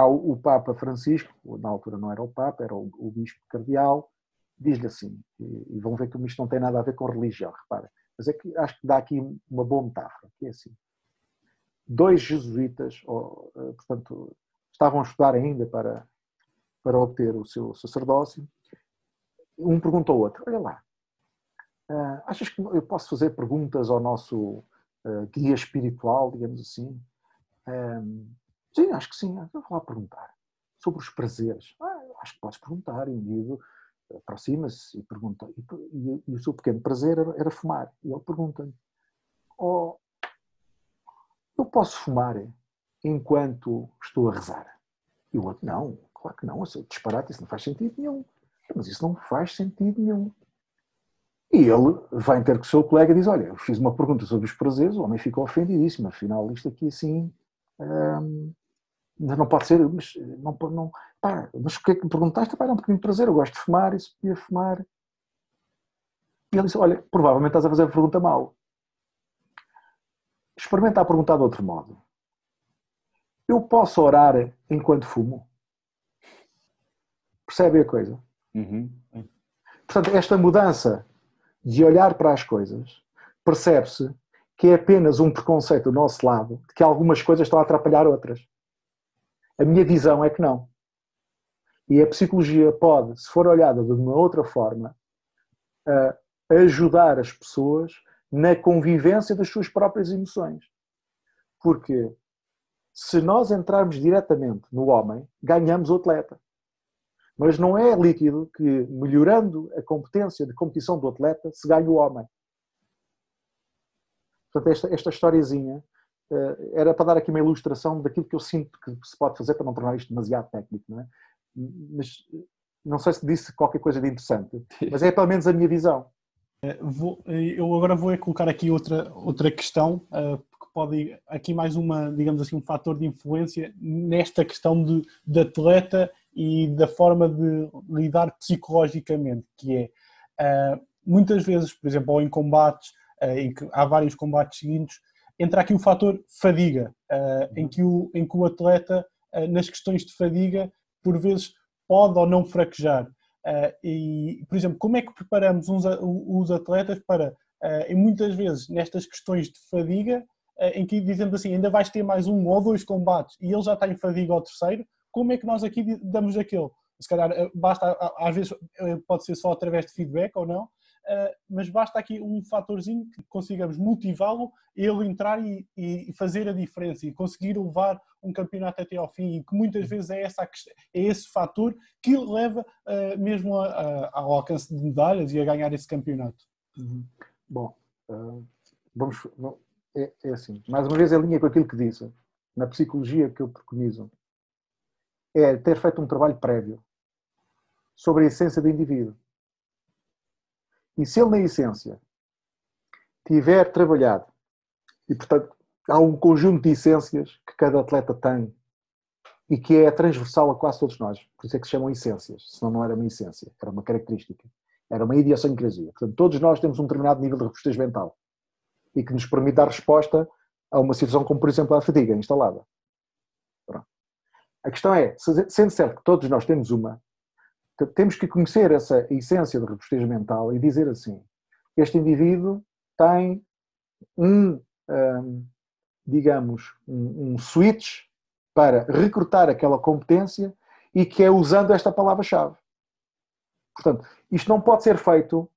o Papa Francisco, na altura não era o Papa, era o, o Bispo Cardeal, diz-lhe assim, e, e vão ver que isto não tem nada a ver com religião, repara, mas é que acho que dá aqui uma boa metáfora, que é assim. Dois jesuítas, ou, eh, portanto, estavam a estudar ainda para, para obter o seu sacerdócio, um perguntou ao outro, olha lá, uh, achas que eu posso fazer perguntas ao nosso uh, guia espiritual, digamos assim? Sim, acho que sim, eu vou lá perguntar. Sobre os prazeres. Ah, acho que podes perguntar, e o indivíduo aproxima-se e pergunta. E, e, e, o seu pequeno prazer era, era fumar. E ele pergunta-lhe: oh, Eu posso fumar enquanto estou a rezar? E o outro: Não, claro que não. Isso é disparate, isso não faz sentido nenhum. Mas isso não faz sentido nenhum. E ele vai ter com o seu colega e diz: Olha, eu fiz uma pergunta sobre os prazeres, o homem ficou ofendidíssimo. Afinal, isto aqui assim. Hum, não pode ser, mas não, não, pá, mas o que é que me perguntaste? Pá, era um bocadinho de prazer, eu gosto de fumar, isso podia fumar. E ele disse, olha, provavelmente estás a fazer a pergunta mal. Experimenta a perguntar de outro modo. Eu posso orar enquanto fumo? Percebe a coisa? Uhum. Portanto, esta mudança de olhar para as coisas percebe-se que é apenas um preconceito do nosso lado de que algumas coisas estão a atrapalhar outras. A minha visão é que não. E a psicologia pode, se for olhada de uma outra forma, ajudar as pessoas na convivência das suas próprias emoções. Porque se nós entrarmos diretamente no homem, ganhamos o atleta. Mas não é líquido que, melhorando a competência de competição do atleta, se ganhe o homem. Portanto, esta, esta historiazinha eh, era para dar aqui uma ilustração daquilo que eu sinto que se pode fazer para não tornar isto demasiado técnico, não é? Mas não sei se disse qualquer coisa de interessante, mas é pelo menos a minha visão. Eh, vou, eh, eu agora vou colocar aqui outra, outra questão, que pode aqui mais uma, digamos assim, um fator de influência nesta questão de, de atleta e da forma de lidar psicologicamente, que é muitas vezes, por exemplo, ou em combates, em que há vários combates seguintes, entra aqui o fator fadiga, uh, em, que o, em que o atleta, uh, nas questões de fadiga, por vezes pode ou não fraquejar. Uh, e, por exemplo, como é que preparamos os atletas para, e muitas vezes, nestas questões de fadiga, em que dizemos assim, ainda vais ter mais um ou dois combates e ele já está em fadiga ao terceiro, como é que nós aqui damos aquele? Se calhar basta, às vezes pode ser só através de feedback ou não, mas basta aqui um fatorzinho que consigamos motivá-lo, ele entrar e, e, fazer a diferença e conseguir levar um campeonato até ao fim e que muitas vezes é, essa, é esse fator que leva uh, mesmo a, a, ao alcance de medalhas e a ganhar esse campeonato. Uhum. Bom, uh, vamos, é, é, assim, mais uma vez em linha com aquilo que disse, na psicologia que eu preconizo, é ter feito um trabalho prévio sobre a essência do indivíduo. E se ele, na essência, tiver trabalhado, e portanto há um conjunto de essências que cada atleta tem e que é transversal a quase todos nós, por isso é que se chamam essências, senão não era uma essência, era uma característica. Era uma idiosincrasia. Portanto, todos nós temos um determinado nível de robustez mental e que nos permite dar resposta a uma situação como, por exemplo, a fadiga instalada. Pronto. A questão é, sendo certo que todos nós temos uma, temos que conhecer essa essência de robustez mental e dizer assim: este indivíduo tem um, um digamos, um, um switch para recrutar aquela competência e que é usando esta palavra-chave. Portanto, isto não pode ser feito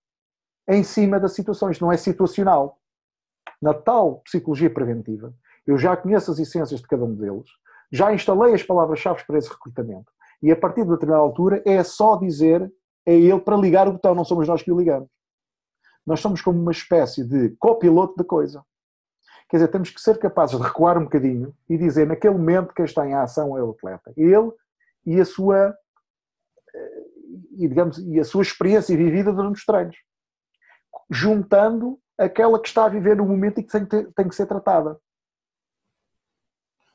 em cima da situação, isto não é situacional. Na tal psicologia preventiva, eu já conheço as essências de cada um deles, já instalei as palavras-chave para esse recrutamento. E a partir de determinada altura é só dizer a ele para ligar o botão, não somos nós que o ligamos. Nós somos como uma espécie de copiloto da coisa. Quer dizer, temos que ser capazes de recuar um bocadinho e dizer naquele momento quem está em ação é o atleta. Ele e a sua eh, e, digamos, e a sua experiência vivida durante os treinos. Juntando aquela que está a viver no momento e que tem, tem que ser tratada.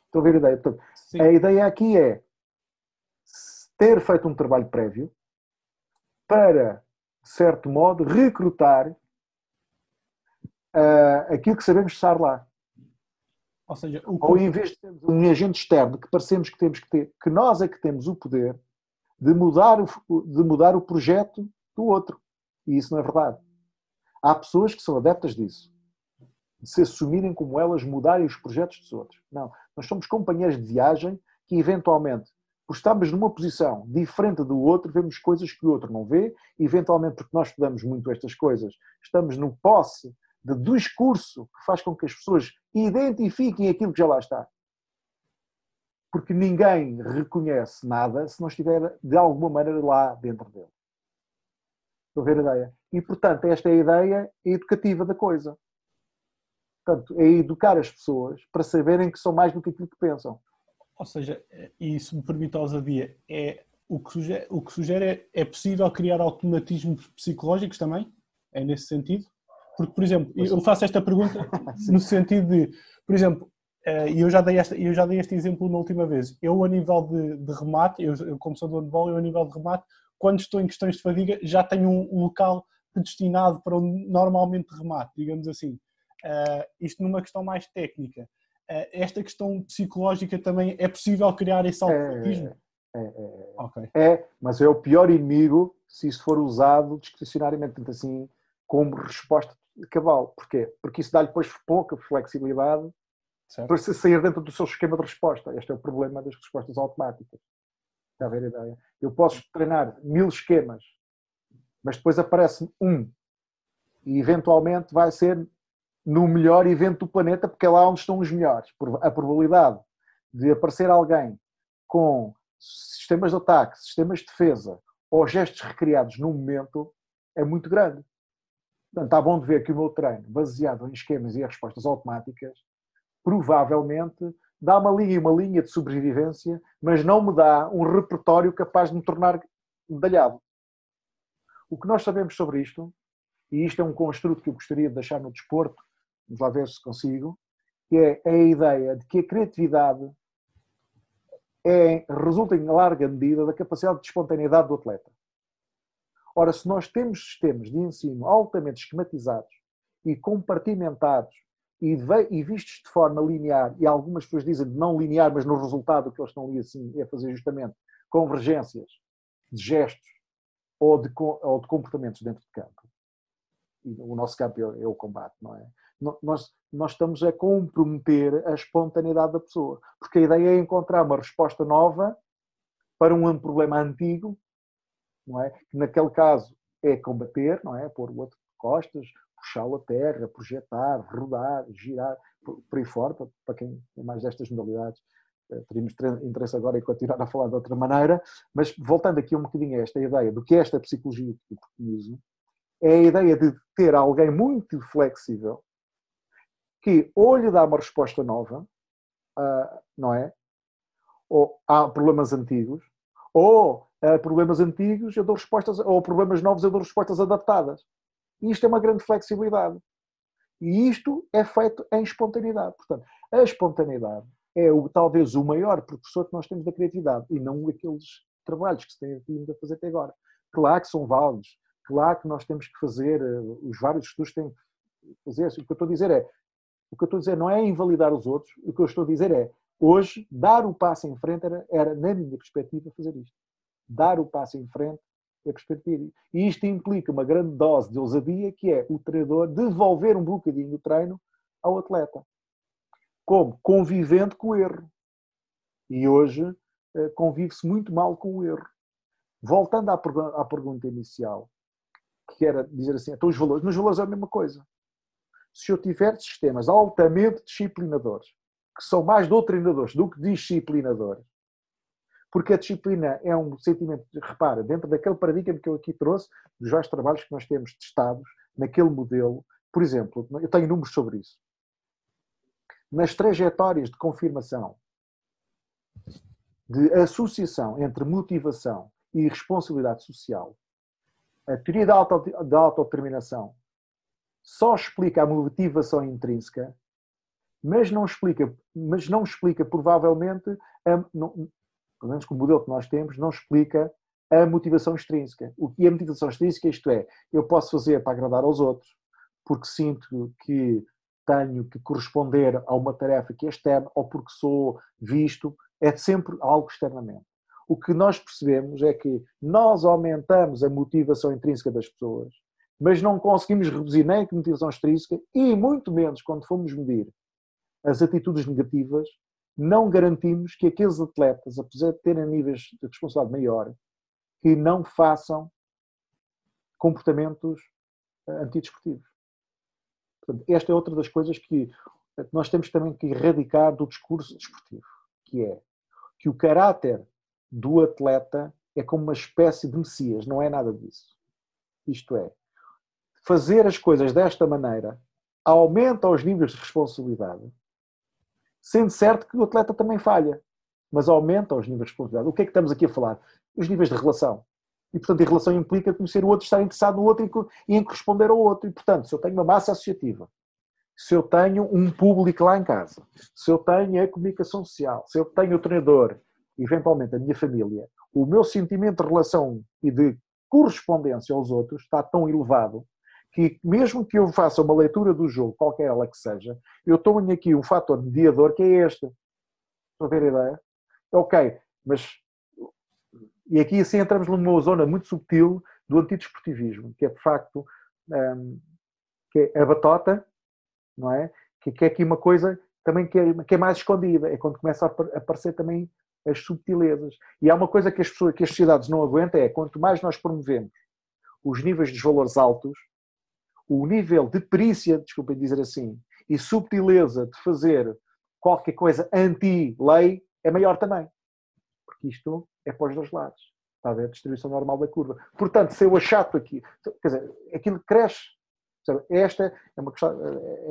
Estou a ver a ideia. Portanto, a ideia aqui é ter feito um trabalho prévio para, de certo modo, recrutar uh, aquilo que sabemos estar lá. Ou seja, o... ou em vez de termos um agente externo que parecemos que temos que ter, que nós é que temos o poder de mudar o, de mudar o projeto do outro. E isso não é verdade. Há pessoas que são adeptas disso. De se assumirem como elas mudarem os projetos dos outros. Não. Nós somos companheiros de viagem que, eventualmente, por estarmos numa posição diferente do outro, vemos coisas que o outro não vê, eventualmente porque nós estudamos muito estas coisas, estamos no posse de discurso que faz com que as pessoas identifiquem aquilo que já lá está. Porque ninguém reconhece nada se não estiver de alguma maneira lá dentro dele. Estou a ver a ideia? E, portanto, esta é a ideia educativa da coisa. Portanto, é educar as pessoas para saberem que são mais do que aquilo que pensam. Ou seja, e se me permite a ousadia, é, o, que sugere, o que sugere é, é possível criar automatismos psicológicos também? É nesse sentido? Porque, por exemplo, eu faço esta pergunta (laughs) no sentido de, por exemplo, eh, e eu já dei, esta, eu já dei este exemplo na última vez. Eu, a nível de, de remate, eu, eu, como sou do handball, eu, a nível de remate, quando estou em questões de fadiga, já tenho um, um local predestinado para onde normalmente remate, digamos assim. Uh, isto numa questão mais técnica. Uh, esta questão psicológica também é possível criar esse é, automatismo? É, é, é, okay. é, mas é o pior inimigo se isso for usado discrecionariamente, assim, como resposta cabal. Porquê? Porque isso dá-lhe depois pouca flexibilidade certo. para sair dentro do seu esquema de resposta. Este é o problema das respostas automáticas. Está a ver a ideia? Eu posso treinar mil esquemas, mas depois aparece um e eventualmente vai ser no melhor evento do planeta, porque é lá onde estão os melhores. A probabilidade de aparecer alguém com sistemas de ataque, sistemas de defesa ou gestos recriados num momento é muito grande. Portanto, está bom de ver que o meu treino, baseado em esquemas e respostas automáticas, provavelmente dá uma linha e uma linha de sobrevivência, mas não me dá um repertório capaz de me tornar medalhado. O que nós sabemos sobre isto, e isto é um construto que eu gostaria de deixar no desporto, vamos lá ver se consigo, que é, a ideia de que a criatividade é, resulta em larga medida da capacidade de espontaneidade do atleta. Ora, se nós temos sistemas de ensino altamente esquematizados e compartimentados e, e vistos de forma linear, e algumas pessoas dizem não linear, mas no resultado o que eles estão ali assim é fazer justamente convergências de gestos ou de, ou de comportamentos dentro de campo. E o nosso campo é, é o combate, não é? Nós, nós estamos a comprometer a espontaneidade da pessoa, porque a ideia é encontrar uma resposta nova para um problema antigo não é? Que naquele caso é combater, não é? Pôr o outro de costas, puxá-lo a terra, projetar, rodar, girar, por, aí fora, para, quem tem mais destas modalidades. Eh, teríamos interesse agora em continuar a falar de outra maneira, mas voltando aqui um bocadinho a esta ideia do que é esta psicologia que eu é a ideia de ter alguém muito flexível que ou lhe dá uma resposta nova, uh, não é? Ou há problemas antigos, ou a problemas antigos eu dou respostas, ou problemas novos eu dou respostas adaptadas. E isto é uma grande flexibilidade. E isto é feito em espontaneidade. Portanto, a espontaneidade é o, talvez o maior professor que nós temos da criatividade e não aqueles trabalhos que se têm vindo a fazer até agora. Claro que são válidos. Claro que nós temos que fazer, eh, os vários estudos têm que fazer. O que eu estou a dizer é, o que eu estou a dizer não é invalidar os outros, o que eu estou a dizer é, hoje, dar o passo em frente era, era na minha perspectiva, fazer isto. Dar o passo em frente é perspectiva. E isto implica uma grande dose de ousadia, que é o treinador devolver um bocadinho do treino ao atleta. Como? Convivendo com o erro. E hoje eh, convive-se muito mal com o erro. Voltando à, à pergunta inicial, que era dizer assim, então os valores, nos valores é a mesma coisa. Se eu tiver sistemas altamente disciplinadores, que são mais doutrinadores do que disciplinadores, porque a disciplina é um sentimento, repara, dentro daquele paradigma que eu aqui trouxe, dos vários trabalhos que nós temos testados, naquele modelo, por exemplo, eu tenho números sobre isso. Nas trajetórias de confirmação, de associação entre motivação e responsabilidade social, a teoria da, auto, da autodeterminação só explica a motivação intrínseca, mas não explica, mas não explica provavelmente, a, não, pelo menos com o modelo que nós temos, não explica a motivação extrínseca. O que é a motivação extrínseca, isto é, eu posso fazer para agradar aos outros, porque sinto que tenho que corresponder a uma tarefa que é externa ou porque sou visto, é sempre algo externamente o que nós percebemos é que nós aumentamos a motivação intrínseca das pessoas, mas não conseguimos reduzir nem a motivação extrínseca e muito menos quando fomos medir as atitudes negativas, não garantimos que aqueles atletas, apesar de terem níveis de responsabilidade maior, que não façam comportamentos eh, antidesportivos. Portanto, esta é outra das coisas que nós temos também que erradicar do discurso desportivo, que é que o caráter do atleta é como uma espécie de messias, não é nada disso. Isto é, fazer as coisas desta maneira aumenta os níveis de responsabilidade, sendo certo que o atleta também falha, mas aumenta os níveis de responsabilidade. O que é que estamos aqui a falar? Os níveis de relação. E, portanto, a relação implica conhecer o outro, estar interessado no outro e em corresponder ao outro. E, portanto, se eu tenho uma massa associativa, se eu tenho um público lá em casa, se eu tenho a comunicação social, se eu tenho o treinador, eventualmente a minha família, o meu sentimento de relação e de correspondência aos outros está tão elevado que mesmo que eu faça uma leitura do jogo, qualquer ela que seja, eu tenho aqui um fator mediador que é este. Estão a ver a ideia? Ok, mas e aqui assim entramos numa zona muito subtil do antidesportivismo, que é de facto um, que é a batota, não é? Que, que é aqui uma coisa também que é, que é mais escondida, é quando começa a aparecer também as subtilezas. E há uma coisa que as pessoas, que as sociedades não aguentam é quanto mais nós promovemos os níveis dos valores altos, o nível de perícia, desculpem dizer assim, e subtileza de fazer qualquer coisa anti-lei é maior também. Porque isto é para os dois lados. Está a ver a distribuição normal da curva. Portanto, se eu achato aqui, quer dizer, aquilo cresce. Esta é uma questão,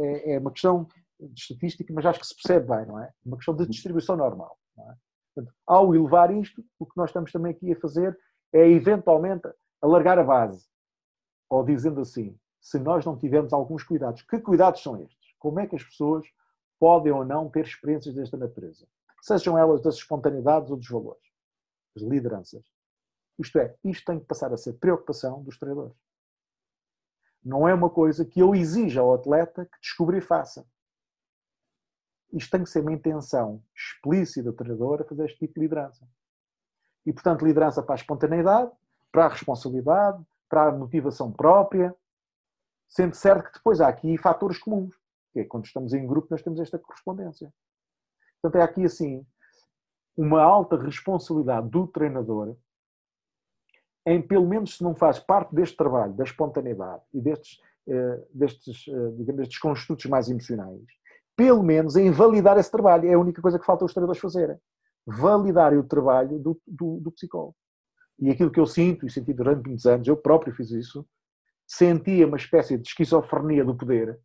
é, é uma questão de estatística, mas acho que se percebe bem, não é? Uma questão de distribuição normal. É? Portanto, ao elevar isto, o que nós estamos também aqui a fazer é eventualmente alargar a base. Ou dizendo assim, se nós não tivermos alguns cuidados, que cuidados são estes? Como é que as pessoas podem ou não ter experiências desta natureza? Sejam elas das espontaneidades ou dos valores, das lideranças. Isto é, isto tem que passar a ser preocupação dos treinadores. Não é uma coisa que eu exija ao atleta que descobrir e faça isto tem que ser uma intenção explícita do treinador a fazer este tipo de liderança. E, portanto, liderança para a espontaneidade, para a responsabilidade, para a motivação própria, sendo certo que depois há aqui fatores comuns, que é quando estamos em grupo nós temos esta correspondência. Portanto, é aqui assim uma alta responsabilidade do treinador em, pelo menos se não faz parte deste trabalho, da espontaneidade e destes, eh, destes, eh, digamos, destes construtos mais emocionais, pelo menos em validar esse trabalho. É a única coisa que falta os treinadores fazerem. Validarem o trabalho do, do, do psicólogo. E aquilo que eu sinto, e senti durante muitos anos, eu próprio fiz isso, sentia uma espécie de esquizofrenia do poder,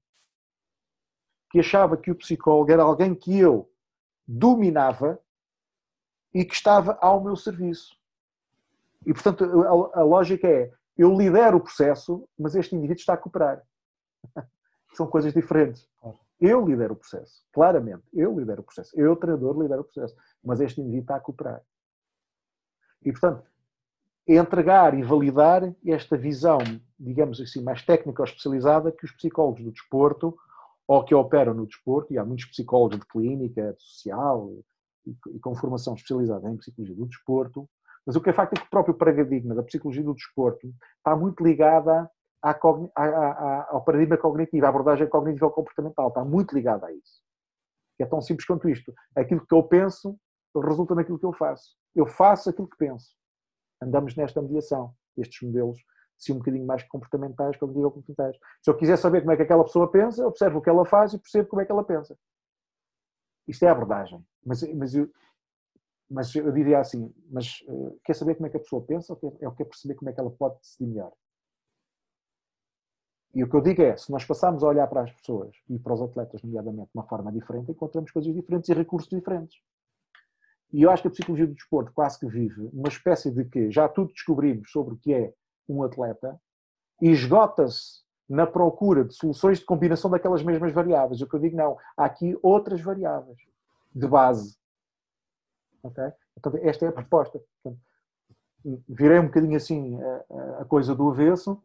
que achava que o psicólogo era alguém que eu dominava e que estava ao meu serviço. E, portanto, a, a lógica é, eu lidero o processo, mas este indivíduo está a cooperar. (laughs) São coisas diferentes. Eu lidero o processo, claramente. Eu lidero o processo. Eu, treinador, lidero o processo. Mas este indivíduo está a cooperar. E, portanto, entregar e validar esta visão, digamos assim, mais técnica ou especializada que os psicólogos do desporto ou que operam no desporto, e há muitos psicólogos de clínica, de social e, com formação especializada em psicologia do desporto, mas o que é facto é que o próprio paradigma da psicologia do desporto está muito ligada à, à, à, ao paradigma cognitivo, à abordagem cognitiva comportamental, está muito ligada a isso. É tão simples quanto isto. Aquilo que eu penso resulta naquilo que eu faço. Eu faço aquilo que penso. Andamos nesta mediação. Estes modelos, se um bocadinho mais comportamentais, cognitivo-comportamentais. Se eu quiser saber como é que aquela pessoa pensa, observo o que ela faz e percebo como é que ela pensa. Isto é a abordagem. Mas, mas, eu, mas eu diria assim, mas uh, quer saber como é que a pessoa pensa ou quer, é, quer perceber como é que ela pode decidir melhor? E o que eu digo é, se nós passarmos a olhar para as pessoas e para os atletas, nomeadamente, de uma forma diferente, encontramos coisas diferentes e recursos diferentes. E eu acho que a psicologia do desporto quase que vive uma espécie de que já tudo descobrimos sobre o que é um atleta e esgota-se na procura de soluções de combinação daquelas mesmas variáveis. O que eu digo, não, há aqui outras variáveis de base. Okay? Então, esta é a proposta. Portanto, virei um bocadinho assim a, a coisa do avesso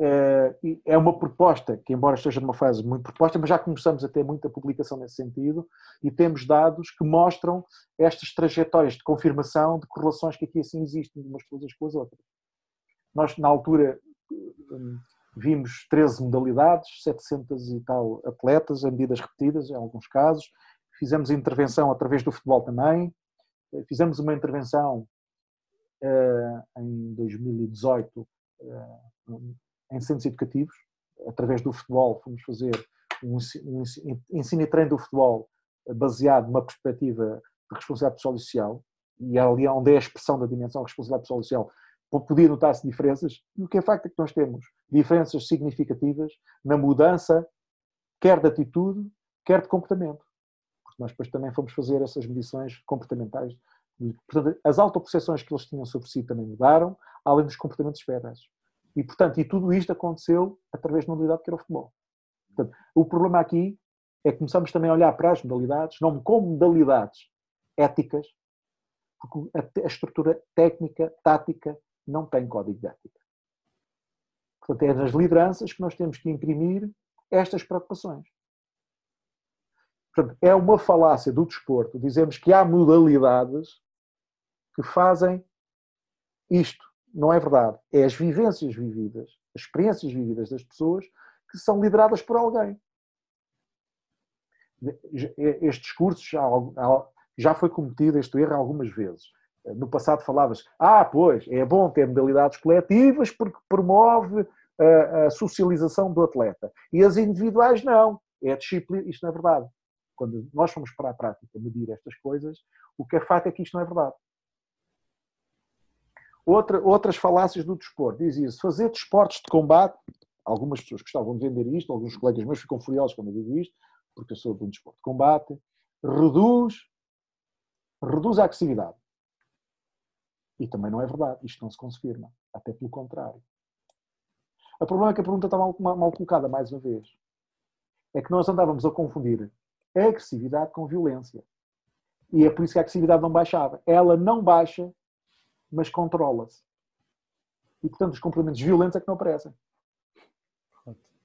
eh, é uma proposta que, embora esteja numa fase muito proposta, mas já começamos a ter muita publicação nesse sentido e temos dados que mostram estas trajetórias de confirmação de correlações que aqui assim existem de umas coisas com as outras. Nós, na altura, vimos 13 modalidades, 700 e tal atletas, a medidas repetidas, em alguns casos. Fizemos intervenção através do futebol também. Eh, fizemos uma intervenção uh, em 2018 uh, em centros educativos, através do futebol, fomos fazer um ensino e treino do futebol baseado numa perspectiva de responsabilidade pessoal e social, e ali onde é a expressão da dimensão de responsabilidade pessoal e social, podia notar-se diferenças, e o que é facto é que nós temos diferenças significativas na mudança, quer de atitude, quer de comportamento. Porque nós depois também fomos fazer essas medições comportamentais. Portanto, as autoperceções que eles tinham sobre si também mudaram, além dos comportamentos esperados. E, portanto, e tudo isto aconteceu através de uma modalidade que era o futebol. Portanto, o problema aqui é que começamos também a olhar para as modalidades, não como modalidades éticas, porque a estrutura técnica, tática, não tem código de ética. Portanto, é nas lideranças que nós temos que imprimir estas preocupações. Portanto, é uma falácia do desporto dizemos que há modalidades que fazem isto não é verdade. É as vivências vividas, as experiências vividas das pessoas que são lideradas por alguém. Estes cursos já, já foi cometido este erro algumas vezes. No passado falava-se, ah, pois, é bom ter modalidades coletivas porque promove a, a socialização do atleta. E as individuais não. É disciplina. Isto não é verdade. Quando nós fomos para a prática medir estas coisas, o que é fato é que isto não é verdade. Outra, outras falácias do desporto. Dizia-se fazer desportos de combate. Algumas pessoas gostavam de vender isto, alguns colegas meus ficam furiosos quando eu digo isto, porque eu sou de um desporto de combate. Reduz, reduz a agressividade. E também não é verdade. Isto não se confirma. Até pelo contrário. O problema é que a pergunta está mal, mal colocada, mais uma vez. É que nós andávamos a confundir a agressividade com violência. E é por isso que a agressividade não baixava. Ela não baixa mas controla-se. E, portanto, os comportamentos violentos é que não aparecem.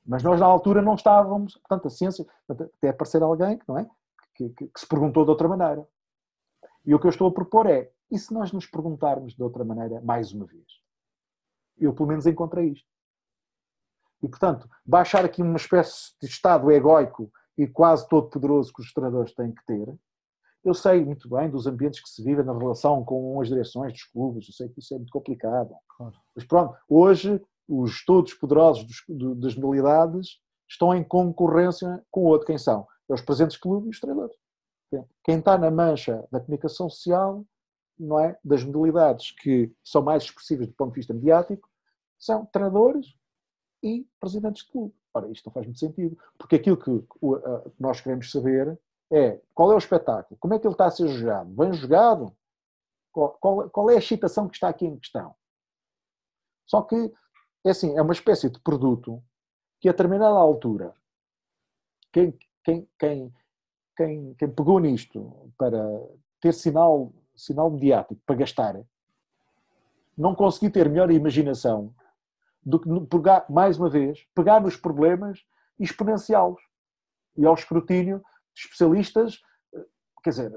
Mas nós, na altura, não estávamos. Portanto, a ciência. Até aparecer alguém não é? Que, que, que, se perguntou de outra maneira. E o que eu estou a propor é: e se nós nos perguntarmos de outra maneira mais uma vez? Eu, pelo menos, encontrei isto. E, portanto, baixar aqui uma espécie de estado egóico e quase todo poderoso que os treinadores têm que ter, eu sei muito bem dos ambientes que se vivem na relação com as direções dos clubes, eu sei que isso é muito complicado. Claro. Mas pronto, hoje os todos poderosos dos, das modalidades estão em concorrência com o outro. Quem são? É os presentes clubes e os treinadores. Quem está na mancha da comunicação social, não é? Das modalidades que são mais expressivas do ponto de vista mediático, são treinadores e presidentes de clube. Ora, isto não faz muito sentido, porque aquilo que nós queremos saber é qual é o espetáculo, como é que ele está a ser jogado, bem jogado, qual, qual, qual é a excitação que está aqui em questão. Só que, é assim, é uma espécie de produto que a determinada altura, quem, quem, quem, quem, quem pegou nisto para ter sinal, sinal mediático para gastar, não consegui ter melhor imaginação do que, mais uma vez, pegar nos problemas e exponenciá-los. E ao escrutínio de especialistas, quer dizer,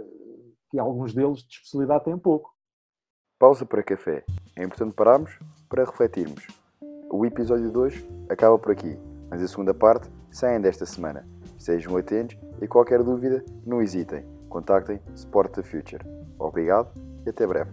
que alguns deles de especialidade têm pouco. Pausa para café. É importante pararmos para refletirmos. O episódio 2 acaba por aqui, mas a segunda parte sai ainda esta semana. Sejam atentos e qualquer dúvida, não hesitem. Contactem Sport the Future. Obrigado e até breve.